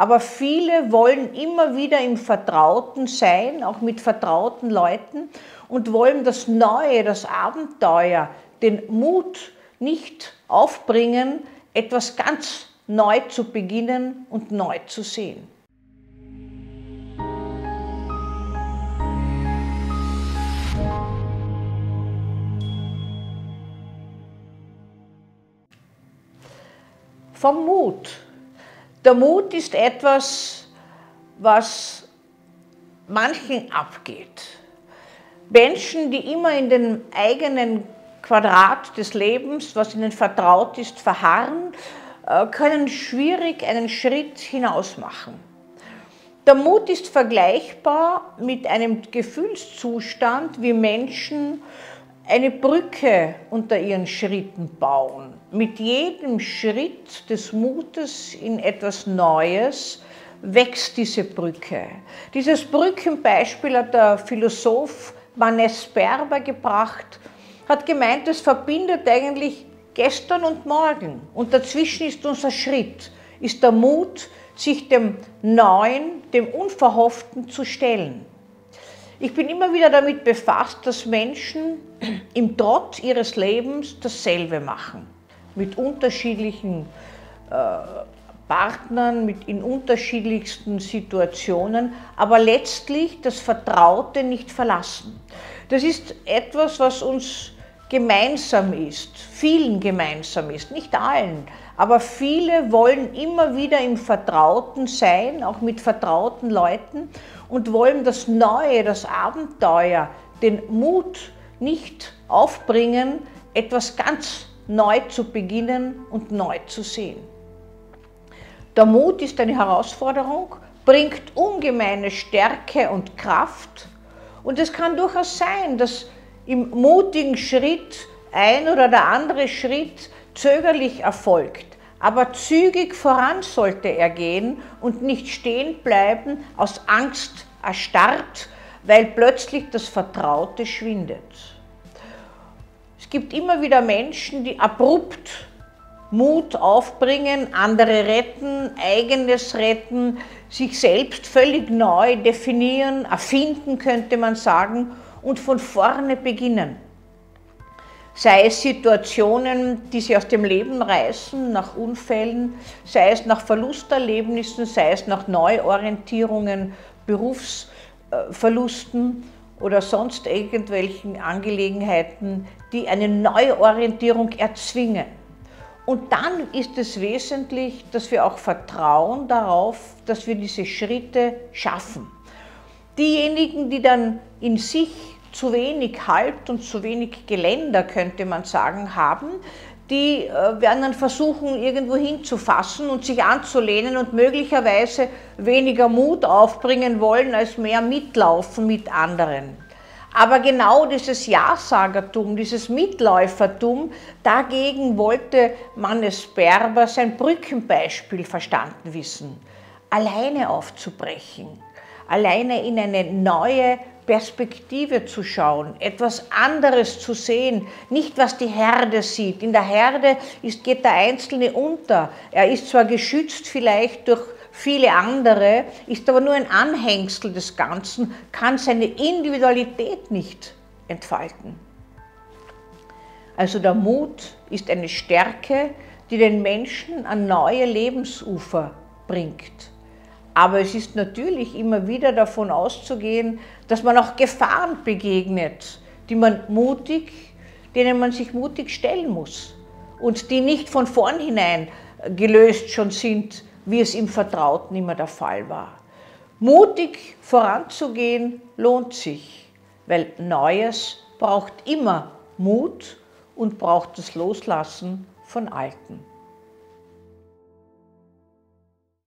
Aber viele wollen immer wieder im Vertrauten sein, auch mit vertrauten Leuten und wollen das Neue, das Abenteuer, den Mut nicht aufbringen, etwas ganz neu zu beginnen und neu zu sehen. Vom Mut. Der Mut ist etwas, was manchen abgeht. Menschen, die immer in den eigenen Quadrat des Lebens, was ihnen vertraut ist, verharren, äh, können schwierig einen Schritt hinaus machen. Der Mut ist vergleichbar mit einem Gefühlszustand, wie Menschen eine Brücke unter ihren Schritten bauen. Mit jedem Schritt des Mutes in etwas Neues wächst diese Brücke. Dieses Brückenbeispiel hat der Philosoph Manes Berber gebracht, hat gemeint, es verbindet eigentlich gestern und morgen. Und dazwischen ist unser Schritt, ist der Mut, sich dem Neuen, dem Unverhofften zu stellen. Ich bin immer wieder damit befasst, dass Menschen im Trotz ihres Lebens dasselbe machen. Mit unterschiedlichen äh, Partnern, mit in unterschiedlichsten Situationen, aber letztlich das Vertraute nicht verlassen. Das ist etwas, was uns gemeinsam ist, vielen gemeinsam ist, nicht allen, aber viele wollen immer wieder im Vertrauten sein, auch mit vertrauten Leuten und wollen das Neue, das Abenteuer, den Mut nicht aufbringen, etwas ganz neu zu beginnen und neu zu sehen. Der Mut ist eine Herausforderung, bringt ungemeine Stärke und Kraft und es kann durchaus sein, dass im mutigen Schritt ein oder der andere Schritt zögerlich erfolgt. Aber zügig voran sollte er gehen und nicht stehen bleiben, aus Angst erstarrt, weil plötzlich das Vertraute schwindet. Es gibt immer wieder Menschen, die abrupt Mut aufbringen, andere retten, eigenes retten, sich selbst völlig neu definieren, erfinden könnte man sagen und von vorne beginnen. Sei es Situationen, die sie aus dem Leben reißen, nach Unfällen, sei es nach Verlusterlebnissen, sei es nach Neuorientierungen, Berufsverlusten oder sonst irgendwelchen Angelegenheiten, die eine Neuorientierung erzwingen. Und dann ist es wesentlich, dass wir auch vertrauen darauf, dass wir diese Schritte schaffen. Diejenigen, die dann in sich zu wenig Halt und zu wenig Geländer, könnte man sagen, haben, die äh, werden dann versuchen, irgendwo hinzufassen und sich anzulehnen und möglicherweise weniger Mut aufbringen wollen, als mehr mitlaufen mit anderen. Aber genau dieses Ja-Sagertum, dieses Mitläufertum, dagegen wollte Mannes Berber sein Brückenbeispiel verstanden wissen. Alleine aufzubrechen, alleine in eine neue Perspektive zu schauen, etwas anderes zu sehen, nicht was die Herde sieht. In der Herde ist, geht der Einzelne unter. Er ist zwar geschützt vielleicht durch viele andere, ist aber nur ein Anhängsel des Ganzen, kann seine Individualität nicht entfalten. Also der Mut ist eine Stärke, die den Menschen an neue Lebensufer bringt. Aber es ist natürlich immer wieder davon auszugehen, dass man auch Gefahren begegnet, die man mutig, denen man sich mutig stellen muss und die nicht von vornherein gelöst schon sind, wie es im Vertrauten immer der Fall war. Mutig voranzugehen lohnt sich, weil Neues braucht immer Mut und braucht das Loslassen von Alten.